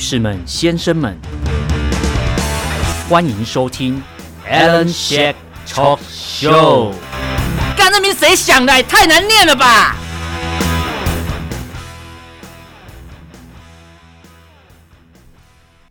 士们、先生们，欢迎收听 Alan Shake Talk Show。干，那名谁想的？太难念了吧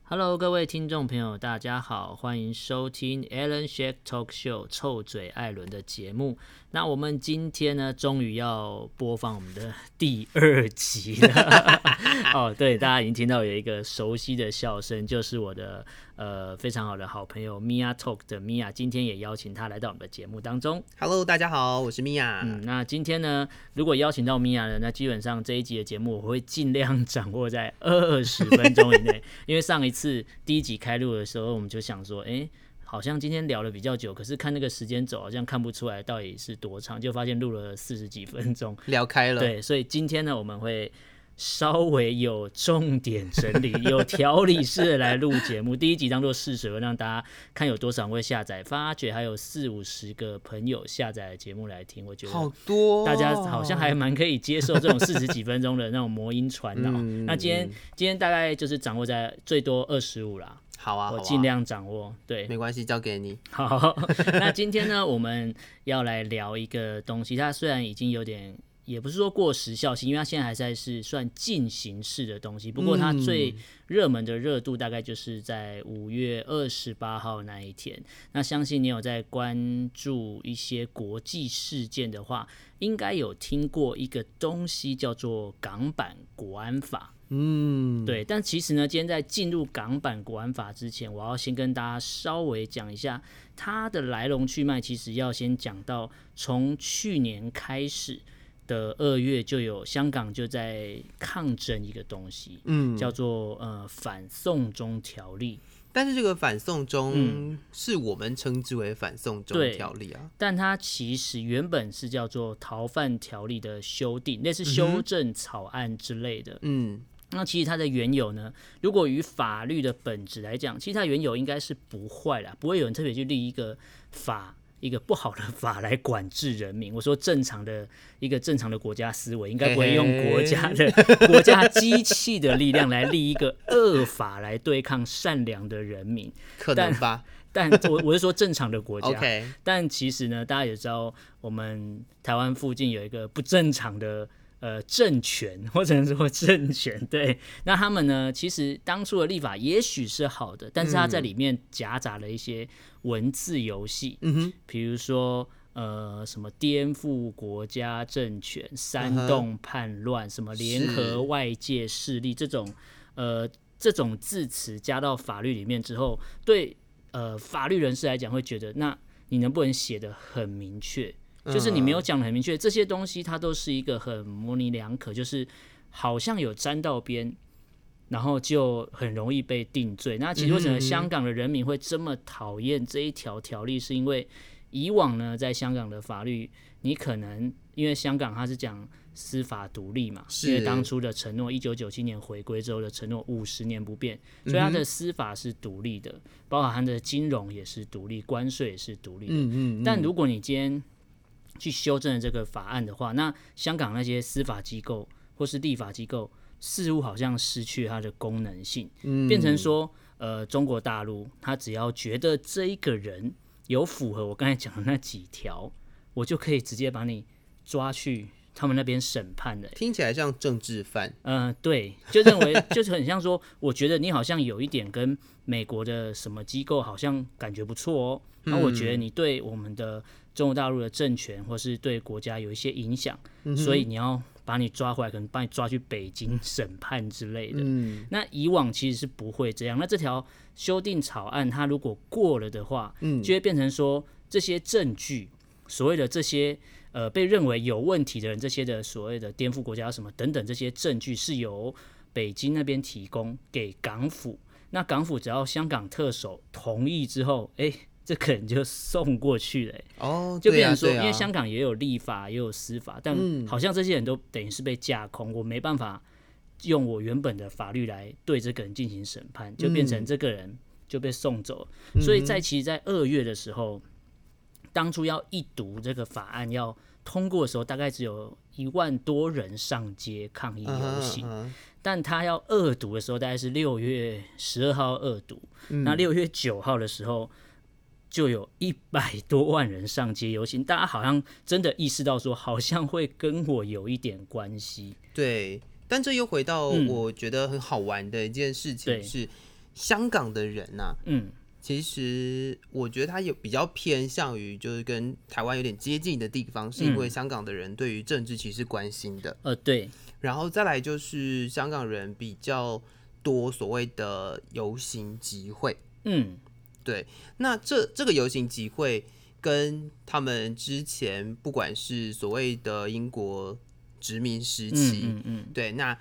！Hello，各位听众朋友，大家好，欢迎收听 Alan Shake Talk Show 臭嘴艾伦的节目。那我们今天呢，终于要播放我们的第二集了。哦，对，大家已经听到有一个熟悉的笑声，就是我的呃非常好的好朋友 Mia Talk 的 Mia，今天也邀请她来到我们的节目当中。Hello，大家好，我是 Mia。嗯，那今天呢，如果邀请到 Mia 呢，那基本上这一集的节目我会尽量掌握在二十分钟以内，因为上一次第一集开录的时候，我们就想说，哎，好像今天聊了比较久，可是看那个时间轴，好像看不出来到底是多长，就发现录了四十几分钟，聊开了。对，所以今天呢，我们会。稍微有重点整理、有条理式的来录节目。第一集当做试水，让大家看有多少人会下载，发觉还有四五十个朋友下载节目来听，我觉得好多，大家好像还蛮可以接受这种四十几分钟的那种魔音传导。那今天今天大概就是掌握在最多二十五啦。好啊，我尽量掌握。对，没关系，交给你。好，那今天呢，我们要来聊一个东西，它虽然已经有点。也不是说过时效性，因为它现在还在是算进行式的东西。不过它最热门的热度大概就是在五月二十八号那一天。那相信你有在关注一些国际事件的话，应该有听过一个东西叫做港版国安法。嗯，对。但其实呢，今天在进入港版国安法之前，我要先跟大家稍微讲一下它的来龙去脉。其实要先讲到从去年开始。的二月就有香港就在抗争一个东西，嗯，叫做呃反送中条例。但是这个反送中是我们称之为反送中条例啊，但它其实原本是叫做逃犯条例的修订，那是修正草案之类的。嗯，那其实它的缘由呢，如果与法律的本质来讲，其实它缘由应该是不坏啦，不会有人特别去立一个法。一个不好的法来管制人民，我说正常的一个正常的国家思维，应该不会用国家的 国家机器的力量来立一个恶法来对抗善良的人民，可能吧？但我我是说正常的国家，但其实呢，大家也知道，我们台湾附近有一个不正常的。呃，政权 或者是说政权，对，那他们呢？其实当初的立法也许是好的，但是他在里面夹杂了一些文字游戏，嗯哼，比如说呃，什么颠覆国家政权、煽动叛乱、什么联合外界势力这种呃这种字词加到法律里面之后，对呃法律人士来讲会觉得，那你能不能写的很明确？就是你没有讲的很明确，这些东西它都是一个很模棱两可，就是好像有沾到边，然后就很容易被定罪。那其实为什么香港的人民会这么讨厌这一条条例？是因为以往呢，在香港的法律，你可能因为香港它是讲司法独立嘛，因为当初的承诺，一九九七年回归之后的承诺五十年不变，所以它的司法是独立的，包括它的金融也是独立，关税也是独立的。但如果你今天去修正这个法案的话，那香港那些司法机构或是立法机构似乎好像失去它的功能性，嗯、变成说，呃，中国大陆他只要觉得这一个人有符合我刚才讲的那几条，我就可以直接把你抓去他们那边审判的。听起来像政治犯。嗯、呃，对，就认为 就是很像说，我觉得你好像有一点跟美国的什么机构好像感觉不错哦，那我觉得你对我们的。中国大陆的政权或是对国家有一些影响，嗯、所以你要把你抓回来，可能把你抓去北京 审判之类的。嗯、那以往其实是不会这样。那这条修订草案，它如果过了的话，嗯、就会变成说这些证据，所谓的这些呃被认为有问题的人，这些的所谓的颠覆国家什么等等这些证据，是由北京那边提供给港府。那港府只要香港特首同意之后，哎、欸。这可能就送过去了，哦，就变成说，因为香港也有立法，也有司法，但好像这些人都等于是被架空，我没办法用我原本的法律来对这个人进行审判，就变成这个人就被送走。所以在其实，在二月的时候，当初要一读这个法案要通过的时候，大概只有一万多人上街抗议游行。Uh -huh, uh -huh. 但他要二读的时候，大概是六月十二号二读。嗯、那六月九号的时候，就有一百多万人上街游行。大家好像真的意识到说，好像会跟我有一点关系。对，但这又回到我觉得很好玩的一件事情是，嗯、香港的人呐、啊，嗯，其实我觉得他有比较偏向于就是跟台湾有点接近的地方，是因为香港的人对于政治其实是关心的。呃，对。然后再来就是香港人比较多所谓的游行集会，嗯，对。那这这个游行集会跟他们之前不管是所谓的英国殖民时期，嗯嗯，嗯，对，那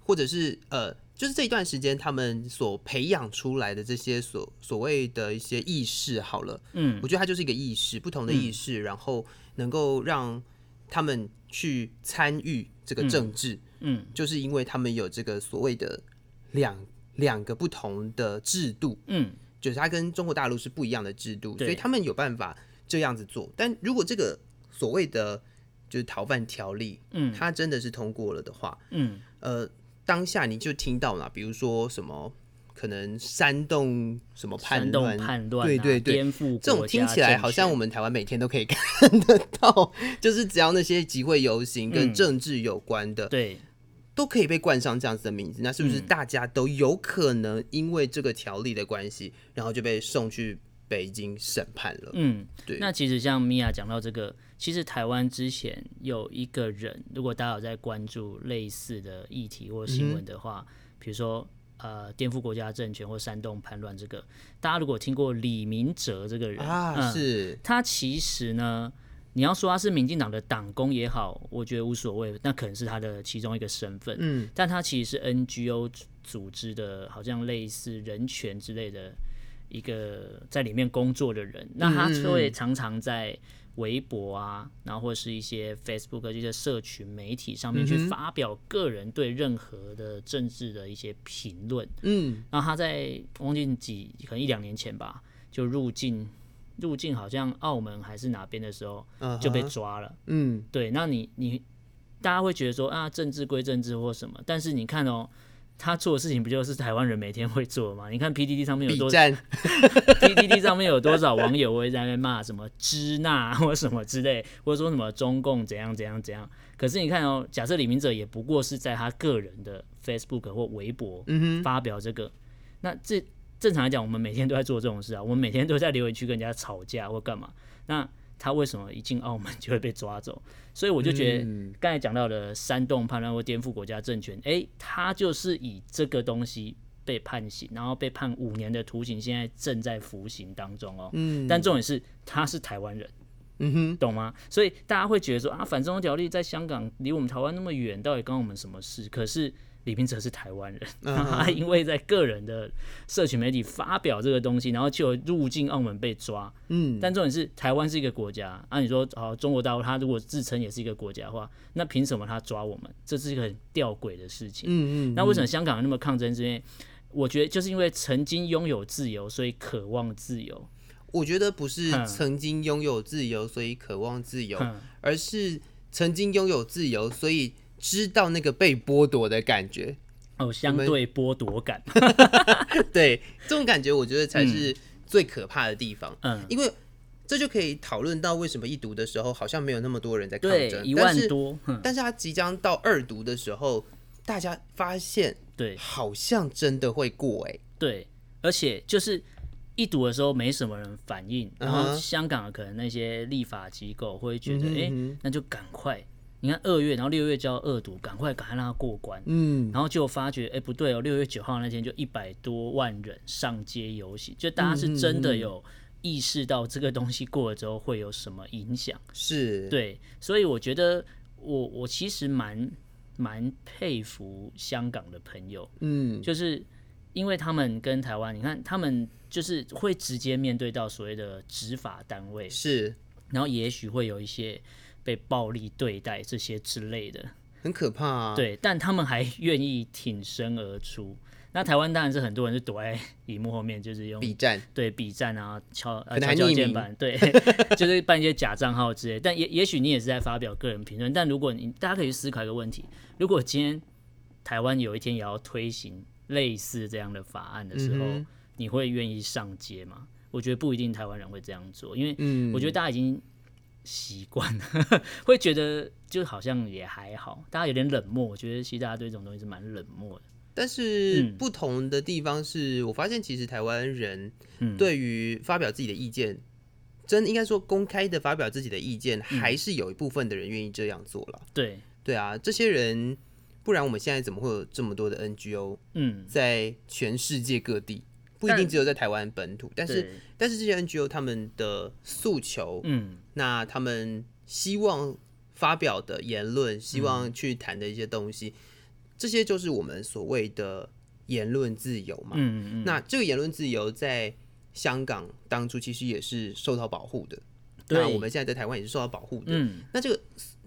或者是呃，就是这一段时间他们所培养出来的这些所所谓的一些意识，好了，嗯，我觉得它就是一个意识，不同的意识，嗯，然后能够让他们去参与。这个政治，嗯，嗯，就是因为他们有这个所谓的两两个不同的制度，嗯，就是它跟中国大陆是不一样的制度，所以他们有办法这样子做。但如果这个所谓的就是逃犯条例，嗯，它真的是通过了的话，嗯，呃，当下你就听到了，比如说什么。可能煽动什么叛乱？叛乱、啊，对对对，颠覆这种听起来好像我们台湾每天都可以 看得到，就是只要那些集会游行跟政治有关的，嗯、对，都可以被冠上这样子的名字。那是不是大家都有可能因为这个条例的关系，然后就被送去北京审判了？嗯，对。那其实像米娅讲到这个，其实台湾之前有一个人，如果大家有在关注类似的议题或新闻的话，比、嗯、如说。呃，颠覆国家政权或煽动叛乱，这个大家如果听过李明哲这个人啊，嗯、是他其实呢，你要说他是民进党的党工也好，我觉得无所谓，那可能是他的其中一个身份。嗯，但他其实是 NGO 组织的，好像类似人权之类的一个在里面工作的人，那他会常常在。微博啊，然后或是一些 Facebook 这些社群媒体上面去发表个人对任何的政治的一些评论。嗯，然后他在忘记几可能一两年前吧，就入境入境好像澳门还是哪边的时候就被抓了。嗯，对，那你你大家会觉得说啊，政治归政治或什么，但是你看哦。他做的事情不就是台湾人每天会做吗？你看 P D D 上面有多少，P D D 上面有多少网友会在那边骂什么支那或什么之类，或者说什么中共怎样怎样怎样。可是你看哦，假设李明哲也不过是在他个人的 Facebook 或微博发表这个，嗯、那这正常来讲，我们每天都在做这种事啊，我们每天都在留言区跟人家吵架或干嘛。那他为什么一进澳门就会被抓走？所以我就觉得，刚才讲到的煽动叛乱或颠覆国家政权，哎，他就是以这个东西被判刑，然后被判五年的徒刑，现在正在服刑当中哦。嗯，但重点是他是台湾人，嗯哼，懂吗？所以大家会觉得说啊，反送中条例在香港离我们台湾那么远，到底关我们什么事？可是。李明哲是台湾人，他因为在个人的社群媒体发表这个东西，然后就入境澳门被抓。嗯，但重点是台湾是一个国家，按、啊、你说，好，中国大陆他如果自称也是一个国家的话，那凭什么他抓我们？这是一个很吊诡的事情。嗯嗯。那为什么香港人那么抗争？是因为我觉得就是因为曾经拥有自由，所以渴望自由。我觉得不是曾经拥有自由，所以渴望自由，而是曾经拥有自由，所以。知道那个被剥夺的感觉。哦，相对剥夺感，对这种感觉，我觉得才是最可怕的地方。嗯，因为这就可以讨论到为什么一读的时候好像没有那么多人在抗争，一万多，但是，但是他即将到二读的时候，大家发现，对，好像真的会过哎，对，而且就是一读的时候没什么人反应，然后香港可能那些立法机构会觉得，哎、嗯欸，那就赶快。你看二月，然后六月就要二读，赶快赶快让他过关。嗯，然后就发觉，哎、欸，不对哦，六月九号那天就一百多万人上街游行，就大家是真的有意识到这个东西过了之后会有什么影响。是，对，所以我觉得我我其实蛮蛮佩服香港的朋友，嗯，就是因为他们跟台湾，你看他们就是会直接面对到所谓的执法单位，是，然后也许会有一些。被暴力对待这些之类的，很可怕啊。对，但他们还愿意挺身而出。那台湾当然是很多人是躲在荧幕后面，就是用 B 站，对 B 站啊，敲呃敲敲键盘，对，就是办一些假账号之类。但也也许你也是在发表个人评论。但如果你大家可以思考一个问题：如果今天台湾有一天也要推行类似这样的法案的时候，嗯、你会愿意上街吗？我觉得不一定，台湾人会这样做，因为我觉得大家已经习惯了，会觉得就好像也还好，大家有点冷漠。我觉得其实大家对这种东西是蛮冷漠的。但是不同的地方是，我发现其实台湾人对于发表自己的意见，真应该说公开的发表自己的意见，还是有一部分的人愿意这样做了。对对啊，这些人，不然我们现在怎么会有这么多的 NGO？嗯，在全世界各地，不一定只有在台湾本土，但是但是这些 NGO 他们的诉求，嗯，那他们希望发表的言论，希望去谈的一些东西。这些就是我们所谓的言论自由嘛。嗯嗯。那这个言论自由在香港当初其实也是受到保护的。那我们现在在台湾也是受到保护的。嗯。那这个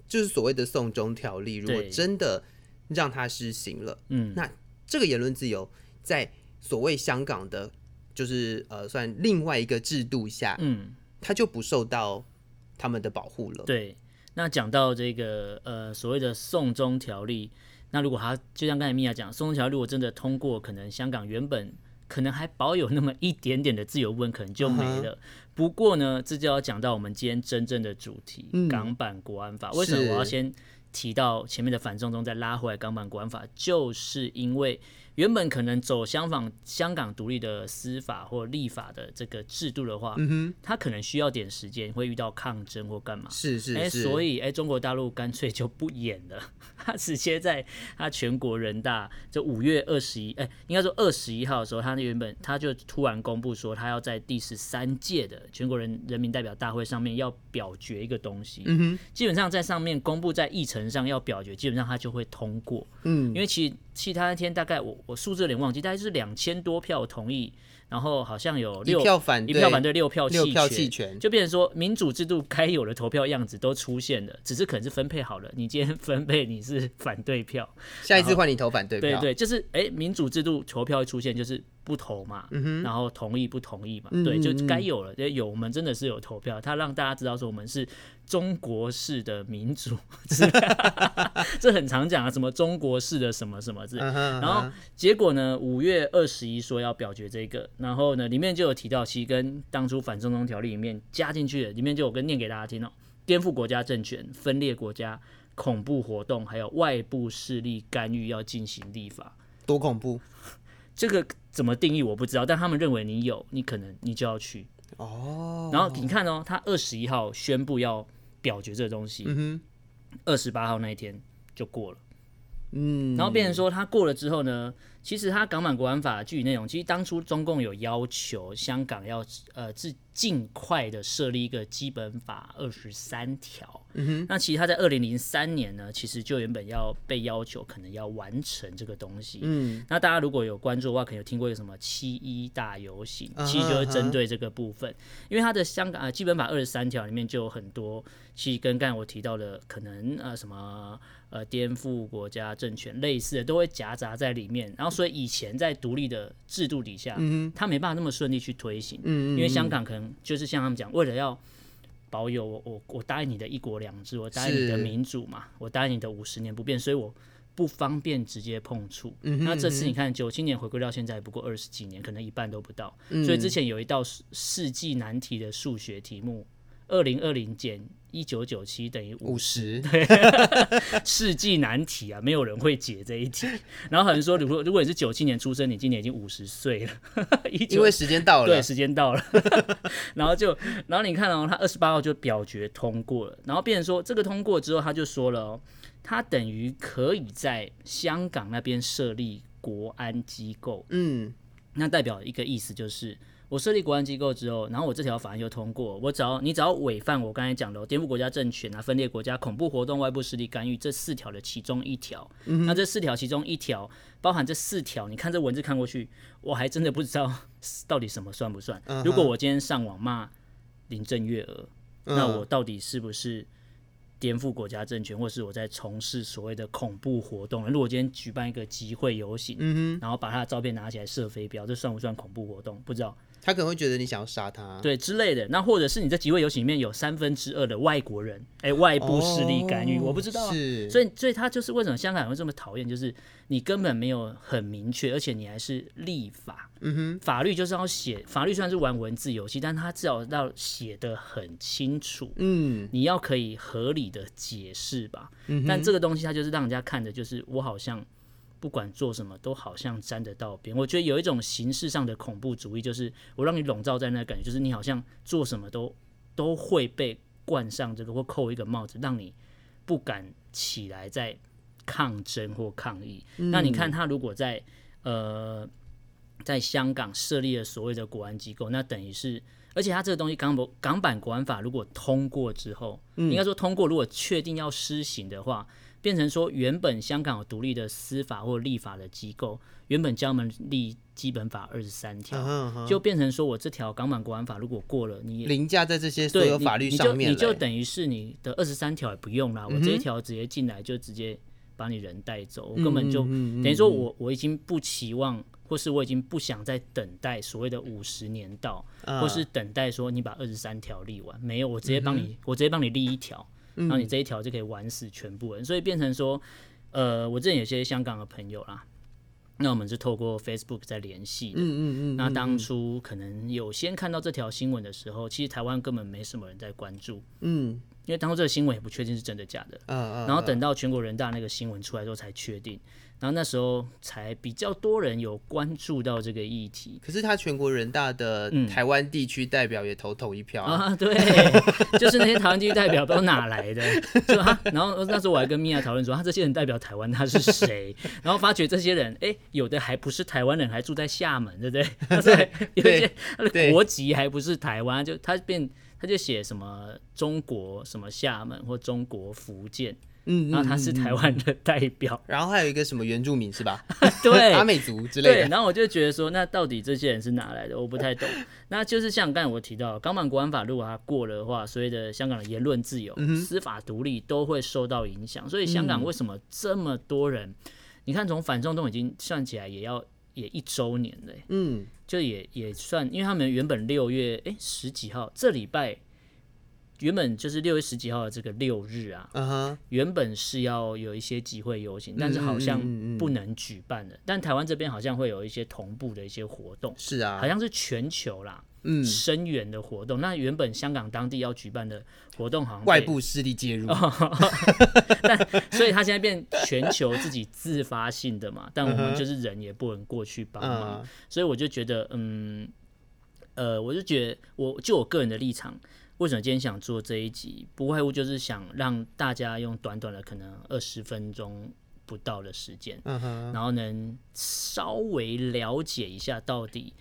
就是所谓的送中条例，如果真的让它施行了，嗯，那这个言论自由在所谓香港的，就是呃，算另外一个制度下，嗯，它就不受到他们的保护了。对。那讲到这个呃，所谓的送中条例。那如果他就像刚才米娅讲，送中条例如果真的通过，可能香港原本可能还保有那么一点点的自由部分，可能就没了。Uh huh. 不过呢，这就要讲到我们今天真正的主题——嗯、港版国安法。为什么我要先提到前面的反送中，再拉回来钢板管法？就是因为。原本可能走相反香港独立的司法或立法的这个制度的话，嗯哼，他可能需要点时间，会遇到抗争或干嘛？是是是，欸、所以哎、欸，中国大陆干脆就不演了，他直接在他全国人大就五月二十一，哎，应该说二十一号的时候，他原本他就突然公布说，他要在第十三届的全国人人民代表大会上面要表决一个东西，嗯哼，基本上在上面公布在议程上要表决，基本上他就会通过，嗯，因为其实。其他那天大概我我数字有点忘记，大概是两千多票同意，然后好像有六票反对，一票反对，六票弃权，六票弃权，就变成说民主制度该有的投票样子都出现了，只是可能是分配好了。你今天 分配你是反对票，下一次换你投反对票。对对，就是哎，民主制度投票会出现就是。不投嘛，嗯、然后同意不同意嘛，嗯、对，就该有了，有我们真的是有投票，他让大家知道说我们是中国式的民主，这很常讲啊，什么中国式的什么什么字，然后结果呢，五月二十一说要表决这个，然后呢，里面就有提到，其实跟当初反送中条例里面加进去的，里面就有跟念给大家听哦，颠覆国家政权、分裂国家、恐怖活动，还有外部势力干预要进行立法，多恐怖。这个怎么定义我不知道，但他们认为你有，你可能你就要去哦。然后你看哦，他二十一号宣布要表决这个东西，二十八号那一天就过了，嗯。然后变成说他过了之后呢，其实他港版国安法具体内容，其实当初中共有要求香港要呃自。尽快的设立一个基本法二十三条。嗯哼，那其实他在二零零三年呢，其实就原本要被要求可能要完成这个东西。嗯，那大家如果有关注的话，可能有听过有什么七一大游行，其实就是针对这个部分。Uh uh. 因为他的香港啊基本法二十三条里面就有很多，其实跟刚才我提到的可能呃什么呃颠覆国家政权类似的，都会夹杂在里面。然后所以以前在独立的制度底下，嗯哼，他没办法那么顺利去推行。嗯，因为香港可能。就是像他们讲，为了要保有我我我答应你的一国两制，我答应你的民主嘛，我答应你的五十年不变，所以我不方便直接碰触。嗯、哼那这次你看，九七年回归到现在不过二十几年，可能一半都不到。嗯、所以之前有一道世纪难题的数学题目，二零二零减一九九七等于五十，对，世纪难题啊，没有人会解这一题。然后很多人说，如果如果你是九七年出生，你今年已经五十岁了，因为时间到了，对，时间到了。然后就，然后你看哦，他二十八号就表决通过了，然后变成说这个通过之后，他就说了哦，他等于可以在香港那边设立国安机构，嗯，那代表一个意思就是。我设立国安机构之后，然后我这条法案就通过。我只要你只要违反我刚才讲的颠覆国家政权啊、分裂国家、恐怖活动、外部势力干预这四条的其中一条，嗯、那这四条其中一条包含这四条，你看这文字看过去，我还真的不知道 到底什么算不算。Uh huh. 如果我今天上网骂林郑月娥，那我到底是不是颠覆国家政权，或是我在从事所谓的恐怖活动。如果今天举办一个集会游行，然后把他的照片拿起来射飞镖，这算不算恐怖活动？不知道。他可能会觉得你想要杀他，对之类的。那或者是你在集会游行里面有三分之二的外国人，哎，外部势力干预，哦、我不知道。是，所以所以他就是为什么香港人会这么讨厌，就是你根本没有很明确，而且你还是立法。嗯哼，法律就是要写，法律虽然是玩文字游戏，但他至少要写的很清楚。嗯，你要可以合理的解释吧。嗯，但这个东西它就是让人家看着就是我好像。不管做什么都好像沾得到边，我觉得有一种形式上的恐怖主义，就是我让你笼罩在那感觉，就是你好像做什么都都会被冠上这个或扣一个帽子，让你不敢起来再抗争或抗议。嗯、那你看他如果在呃在香港设立了所谓的国安机构，那等于是，而且它这个东西港版港版国安法如果通过之后，嗯、应该说通过，如果确定要施行的话。变成说，原本香港有独立的司法或立法的机构，原本教我们立基本法二十三条，uh uh. 就变成说我这条港版国安法如果过了，你凌驾在这些所有法律上面，你就，你就等于是你的二十三条也不用了，我这一条直接进来就直接把你人带走，我根本就等于说我我已经不期望，或是我已经不想再等待所谓的五十年到，uh. 或是等待说你把二十三条立完，没有，我直接帮你，uh. 我直接帮你立一条。然后你这一条就可以玩死全部人，所以变成说，呃，我之前有些香港的朋友啦，那我们是透过 Facebook 在联系的。嗯。嗯嗯，那当初可能有先看到这条新闻的时候，其实台湾根本没什么人在关注。嗯。因为当初这个新闻也不确定是真的假的。嗯嗯。然后等到全国人大那个新闻出来之后才确定。然后那时候才比较多人有关注到这个议题，可是他全国人大的台湾地区代表也投同一票啊，嗯、啊对，就是那些台湾地区代表都哪来的？就他，然后那时候我还跟米娅讨论说，他这些人代表台湾他是谁？然后发觉这些人，哎，有的还不是台湾人，还住在厦门，对不对？对，有一些他的国籍还不是台湾，就他变他就写什么中国什么厦门或中国福建。嗯，然后他是台湾的代表，然后还有一个什么原住民是吧？对，阿美族之类的。对，然后我就觉得说，那到底这些人是哪来的？我不太懂。那就是像刚才我提到，港版国安法如果它过了的话，所谓的香港的言论自由、嗯、司法独立都会受到影响。所以香港为什么这么多人？嗯、你看，从反送中已经算起来也要也一周年嘞，嗯，就也也算，因为他们原本六月哎十几号这礼拜。原本就是六月十几号的这个六日啊，uh huh. 原本是要有一些集会游行，但是好像不能举办的。嗯嗯嗯，但台湾这边好像会有一些同步的一些活动，是啊，好像是全球啦，嗯，声援的活动。那原本香港当地要举办的活动，好像外部势力介入，但所以他现在变全球自己自发性的嘛。但我们就是人也不能过去帮忙，uh. 所以我就觉得，嗯，呃，我就觉得，我就我个人的立场。为什么今天想做这一集？不外乎就是想让大家用短短的可能二十分钟不到的时间，然后能稍微了解一下到底，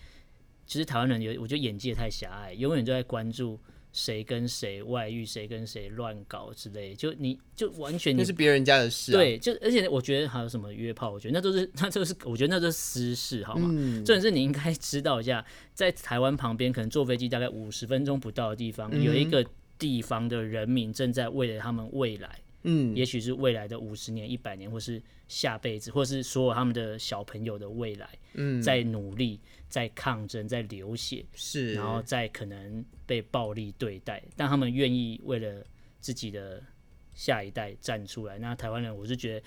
其实台湾人有，我觉得眼界太狭隘，永远都在关注。谁跟谁外遇，谁跟谁乱搞之类，就你就完全那是别人家的事，啊。对，就而且我觉得还有什么约炮，我觉得那都是那都是我觉得那都是私事，好吗？嗯，重点是你应该知道一下，在台湾旁边，可能坐飞机大概五十分钟不到的地方，嗯、有一个地方的人民正在为了他们未来，嗯，也许是未来的五十年、一百年，或是下辈子，或是所有他们的小朋友的未来，嗯，在努力。在抗争，在流血，是，然后在可能被暴力对待，但他们愿意为了自己的下一代站出来。那台湾人，我是觉得。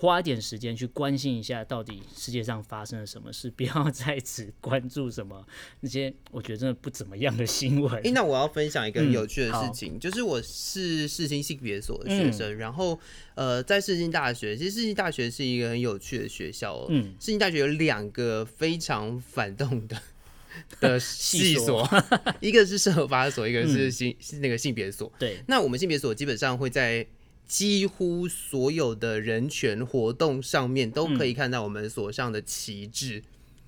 花一点时间去关心一下，到底世界上发生了什么事，不要再只 关注什么那些我觉得真的不怎么样的新闻。哎、欸，那我要分享一个很有趣的事情，嗯、就是我是世新性别所的学生，嗯、然后呃，在世新大学，其实世新大学是一个很有趣的学校哦。嗯，世新大学有两个非常反动的 的系 所，一个是社合法所，一个是性那个性别所。对，那我们性别所基本上会在。几乎所有的人权活动上面都可以看到我们所上的旗帜。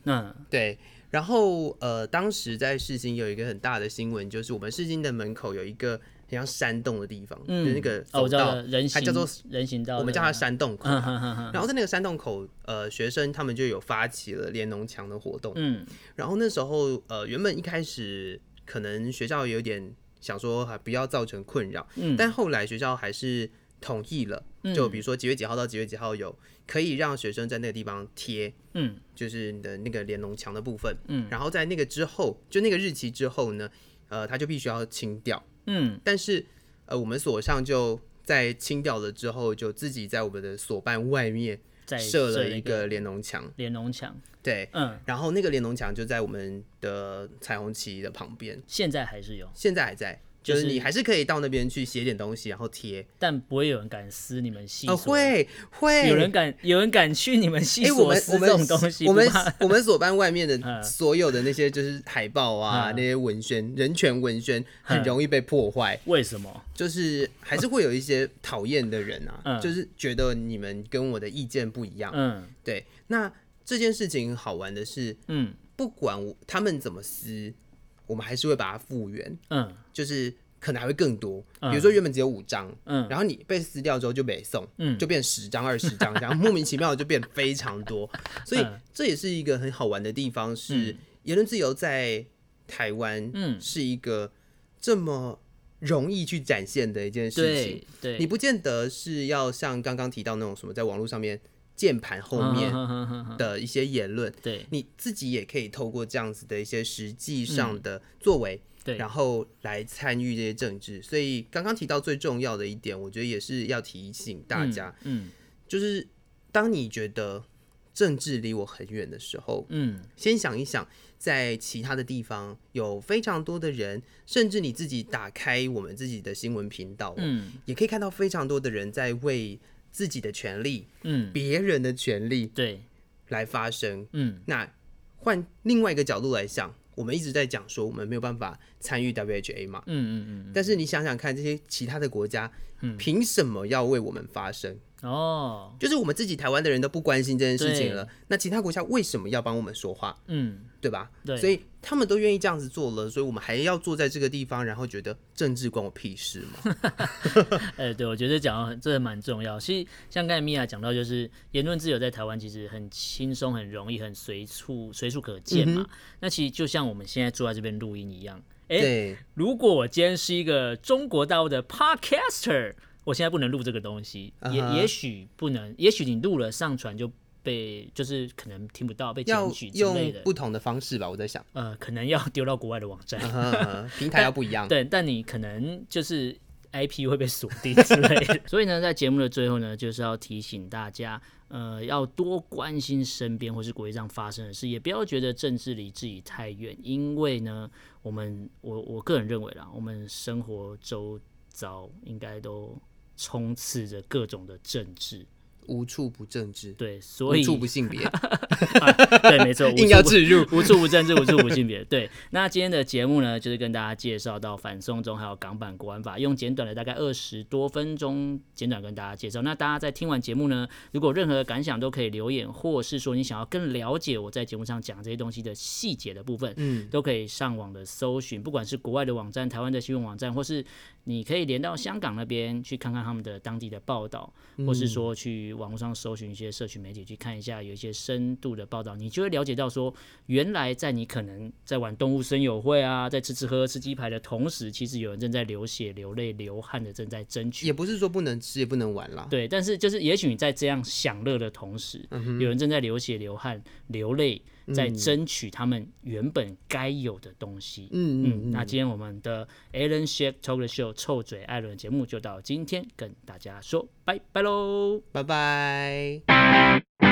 嗯，对。然后呃，当时在世新有一个很大的新闻，就是我们世新的门口有一个很像山洞的地方，嗯、就那个走道，哦、它叫做人行道，我们叫它山洞口。然后在那个山洞口，呃，学生他们就有发起了连农墙的活动。嗯，然后那时候呃，原本一开始可能学校有点。想说还不要造成困扰。嗯，但后来学校还是同意了，就比如说几月几号到几月几号有可以让学生在那个地方贴，嗯，就是你的那个连龙墙的部分，嗯，然后在那个之后，就那个日期之后呢，呃，他就必须要清掉，嗯，但是呃，我们所上就在清掉了之后，就自己在我们的所办外面。设了一个连龙墙，连龙墙，对，嗯，然后那个连龙墙就在我们的彩虹旗的旁边，现在还是有，现在还在，就是你还是可以到那边去写点东西，然后贴，但不会有人敢撕你们系所，会会。有人敢有人敢去你们系所撕这种东西，我们我们所班外面的所有的那些就是海报啊，那些文宣，人权文宣很容易被破坏，为什么？就是还是会有一些讨厌的人啊，嗯、就是觉得你们跟我的意见不一样。嗯，对。那这件事情好玩的是，嗯，不管他们怎么撕，我们还是会把它复原。嗯，就是可能还会更多。比如说原本只有五张，嗯，然后你被撕掉之后就没送，嗯，就变十张、二十张，这样 莫名其妙的就变非常多。所以这也是一个很好玩的地方，是言论自由在台湾，嗯，是一个这么。容易去展现的一件事情，对，对，你不见得是要像刚刚提到那种什么，在网络上面键盘后面的一些言论，对，你自己也可以透过这样子的一些实际上的作为，对，然后来参与这些政治。所以刚刚提到最重要的一点，我觉得也是要提醒大家，嗯，就是当你觉得政治离我很远的时候，嗯，先想一想。在其他的地方有非常多的人，甚至你自己打开我们自己的新闻频道，嗯，也可以看到非常多的人在为自己的权利，嗯，别人的权利，对，来发声，嗯。那换另外一个角度来想，我们一直在讲说我们没有办法参与 WHA 嘛，嗯嗯嗯。但是你想想看，这些其他的国家，嗯，凭什么要为我们发声？哦，就是我们自己台湾的人都不关心这件事情了，那其他国家为什么要帮我们说话？嗯，对吧？对，所以他们都愿意这样子做了，所以我们还要坐在这个地方，然后觉得政治关我屁事吗？哎、欸，对，我觉得讲到这蛮重要。其实像刚才米娅讲到，就是言论自由在台湾其实很轻松、很容易、很随处随处可见嘛。嗯、那其实就像我们现在坐在这边录音一样，哎、欸，对如果我今天是一个中国大陆的 Podcaster。我现在不能录这个东西，uh huh. 也也许不能，也许你录了上传就被，就是可能听不到，被检举之类的。用不同的方式吧，我在想。呃，可能要丢到国外的网站，uh huh. 平台要不一样。对，但你可能就是 IP 会被锁定之类的。所以呢，在节目的最后呢，就是要提醒大家，呃，要多关心身边或是国际上发生的事，也不要觉得政治离自己太远，因为呢，我们我我个人认为啦，我们生活周遭应该都。充斥着各种的政治。无处不政治，对，所以无处不性别，啊，对，没错，硬要置入，无处不政治，无处不性别，对。那今天的节目呢，就是跟大家介绍到反送中还有港版国安法，用简短的大概二十多分钟，简短跟大家介绍。那大家在听完节目呢，如果任何的感想都可以留言，或是说你想要更了解我在节目上讲这些东西的细节的部分，嗯，都可以上网的搜寻，不管是国外的网站、台湾的新闻网站，或是你可以连到香港那边去看看他们的当地的报道，或是说去。网络上搜寻一些社群媒体，去看一下有一些深度的报道，你就会了解到说，原来在你可能在玩动物森友会啊，在吃吃喝喝吃鸡排的同时，其实有人正在流血、流泪、流汗的正在争取。也不是说不能吃也不能玩啦。对，但是就是也许你在这样享乐的同时，嗯、有人正在流血、流汗、流泪，在争取他们原本该有的东西。嗯嗯，嗯，那今天我们的 Alan Shake Talk the Show 臭嘴艾伦节目就到今天，跟大家说拜拜喽，拜拜。